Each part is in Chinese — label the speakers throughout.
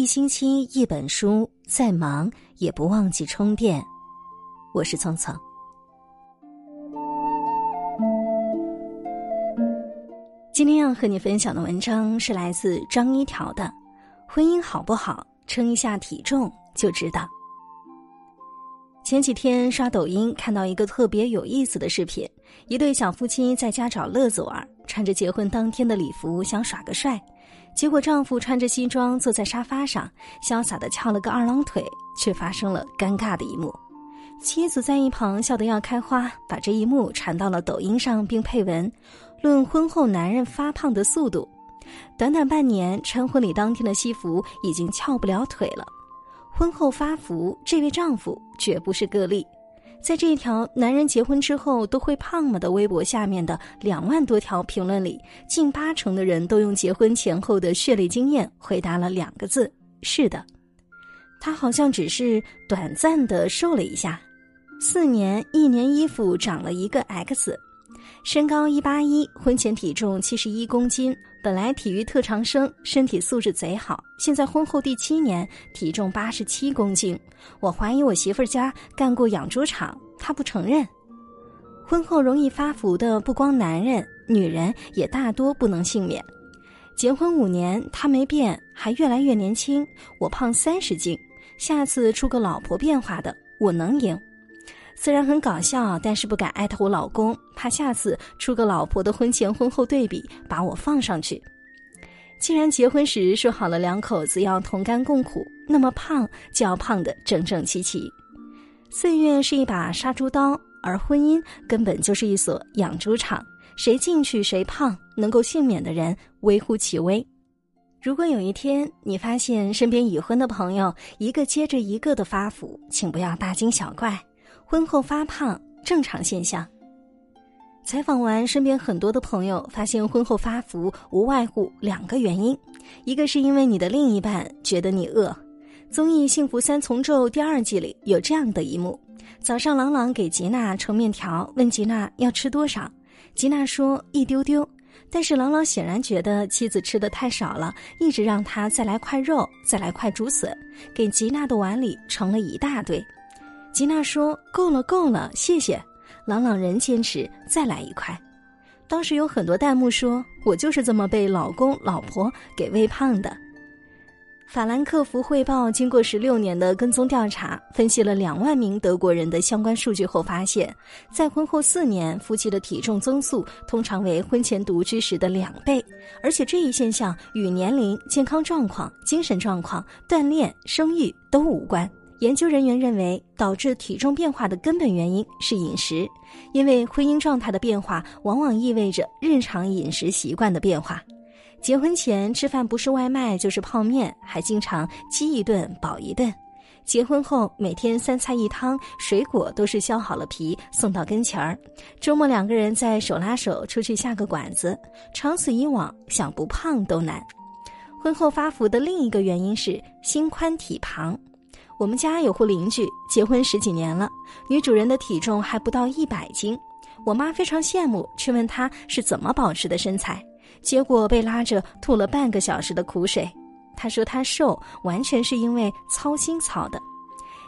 Speaker 1: 一星期一本书，再忙也不忘记充电。我是蹭蹭。今天要和你分享的文章是来自张一条的《婚姻好不好，称一下体重就知道》。前几天刷抖音看到一个特别有意思的视频，一对小夫妻在家找乐子玩，穿着结婚当天的礼服想耍个帅，结果丈夫穿着西装坐在沙发上，潇洒的翘了个二郎腿，却发生了尴尬的一幕。妻子在一旁笑得要开花，把这一幕传到了抖音上，并配文：“论婚后男人发胖的速度，短短半年穿婚礼当天的西服已经翘不了腿了。”婚后发福，这位丈夫绝不是个例。在这条“男人结婚之后都会胖吗”的微博下面的两万多条评论里，近八成的人都用结婚前后的血泪经验回答了两个字：“是的。”他好像只是短暂的瘦了一下，四年一年衣服长了一个 X。身高一八一，婚前体重七十一公斤。本来体育特长生，身体素质贼好。现在婚后第七年，体重八十七公斤。我怀疑我媳妇儿家干过养猪场，她不承认。婚后容易发福的不光男人，女人也大多不能幸免。结婚五年，他没变，还越来越年轻。我胖三十斤，下次出个老婆变化的，我能赢。虽然很搞笑，但是不敢艾特我老公，怕下次出个老婆的婚前婚后对比，把我放上去。既然结婚时说好了两口子要同甘共苦，那么胖就要胖得整整齐齐。岁月是一把杀猪刀，而婚姻根本就是一所养猪场，谁进去谁胖，能够幸免的人微乎其微。如果有一天你发现身边已婚的朋友一个接着一个的发福，请不要大惊小怪。婚后发胖正常现象。采访完身边很多的朋友，发现婚后发福无外乎两个原因：一个是因为你的另一半觉得你饿。综艺《幸福三重奏》第二季里有这样的一幕：早上朗朗给吉娜盛面条，问吉娜要吃多少，吉娜说一丢丢。但是朗朗显然觉得妻子吃的太少了，一直让他再来块肉，再来块竹笋，给吉娜的碗里盛了一大堆。吉娜说：“够了，够了，谢谢。”朗朗仍坚持再来一块。当时有很多弹幕说：“我就是这么被老公老婆给喂胖的。”法兰克福汇报经过十六年的跟踪调查，分析了两万名德国人的相关数据后发现，在婚后四年，夫妻的体重增速通常为婚前独居时的两倍，而且这一现象与年龄、健康状况、精神状况、锻炼、生育都无关。研究人员认为，导致体重变化的根本原因是饮食，因为婚姻状态的变化往往意味着日常饮食习惯的变化。结婚前吃饭不是外卖就是泡面，还经常饥一顿饱一顿；结婚后每天三菜一汤，水果都是削好了皮送到跟前儿。周末两个人再手拉手出去下个馆子，长此以往，想不胖都难。婚后发福的另一个原因是心宽体胖。我们家有户邻居结婚十几年了，女主人的体重还不到一百斤。我妈非常羡慕，去问她是怎么保持的身材，结果被拉着吐了半个小时的苦水。她说她瘦完全是因为操心操的，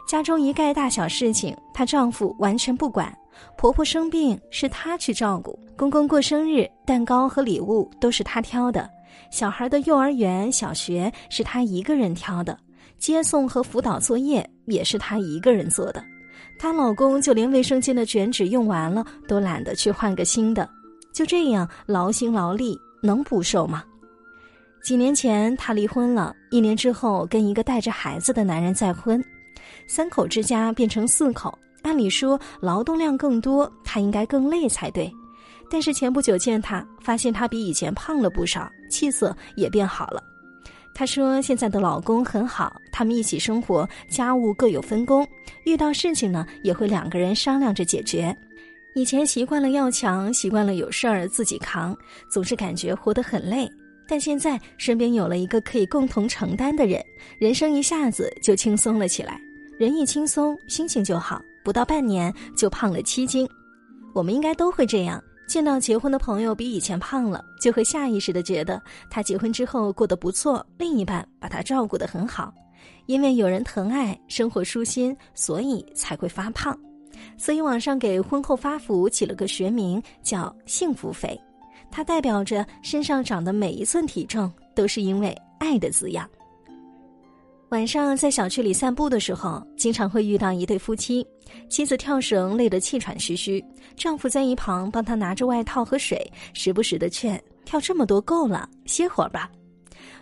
Speaker 1: 家中一概大小事情她丈夫完全不管，婆婆生病是她去照顾，公公过生日蛋糕和礼物都是她挑的，小孩的幼儿园、小学是她一个人挑的。接送和辅导作业也是她一个人做的，她老公就连卫生间的卷纸用完了都懒得去换个新的，就这样劳心劳力能不瘦吗？几年前她离婚了，一年之后跟一个带着孩子的男人再婚，三口之家变成四口，按理说劳动量更多，她应该更累才对，但是前不久见她，发现她比以前胖了不少，气色也变好了。她说：“现在的老公很好，他们一起生活，家务各有分工，遇到事情呢也会两个人商量着解决。以前习惯了要强，习惯了有事儿自己扛，总是感觉活得很累。但现在身边有了一个可以共同承担的人，人生一下子就轻松了起来。人一轻松，心情就好，不到半年就胖了七斤。我们应该都会这样，见到结婚的朋友比以前胖了，就会下意识的觉得他结婚之后过得不错，另一半把他照顾得很好，因为有人疼爱，生活舒心，所以才会发胖。所以网上给婚后发福起了个学名叫“幸福肥”，它代表着身上长的每一寸体重都是因为爱的滋养。晚上在小区里散步的时候，经常会遇到一对夫妻，妻子跳绳累得气喘吁吁，丈夫在一旁帮她拿着外套和水，时不时的劝：“跳这么多够了，歇会儿吧。”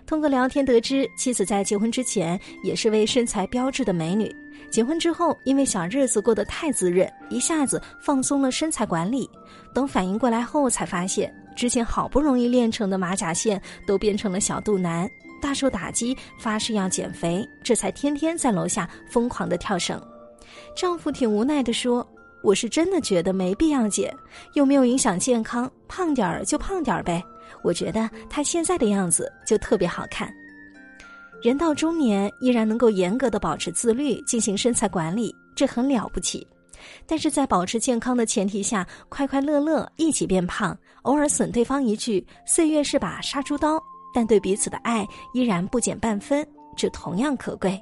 Speaker 1: 通过聊天得知，妻子在结婚之前也是位身材标致的美女，结婚之后因为小日子过得太滋润，一下子放松了身材管理。等反应过来后，才发现之前好不容易练成的马甲线都变成了小肚腩。大受打击，发誓要减肥，这才天天在楼下疯狂的跳绳。丈夫挺无奈的说：“我是真的觉得没必要减，又没有影响健康，胖点儿就胖点儿呗。我觉得他现在的样子就特别好看。人到中年依然能够严格的保持自律，进行身材管理，这很了不起。但是在保持健康的前提下，快快乐乐一起变胖，偶尔损对方一句，岁月是把杀猪刀。”但对彼此的爱依然不减半分，这同样可贵。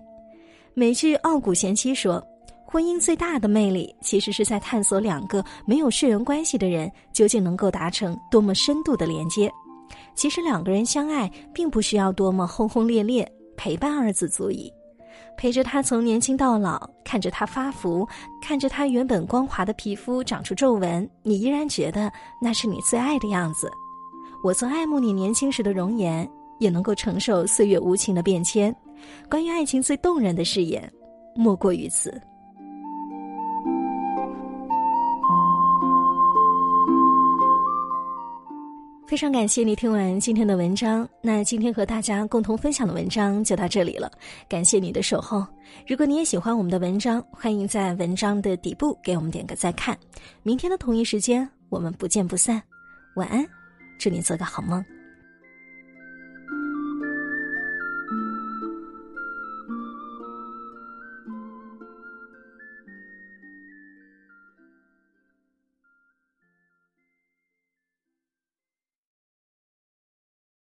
Speaker 1: 美剧《傲骨贤妻》说，婚姻最大的魅力其实是在探索两个没有血缘关系的人究竟能够达成多么深度的连接。其实两个人相爱，并不需要多么轰轰烈烈，陪伴二字足矣。陪着他从年轻到老，看着他发福，看着他原本光滑的皮肤长出皱纹，你依然觉得那是你最爱的样子。我曾爱慕你年轻时的容颜，也能够承受岁月无情的变迁。关于爱情最动人的誓言，莫过于此。非常感谢你听完今天的文章。那今天和大家共同分享的文章就到这里了，感谢你的守候。如果你也喜欢我们的文章，欢迎在文章的底部给我们点个再看。明天的同一时间，我们不见不散。晚安。祝你做个好梦。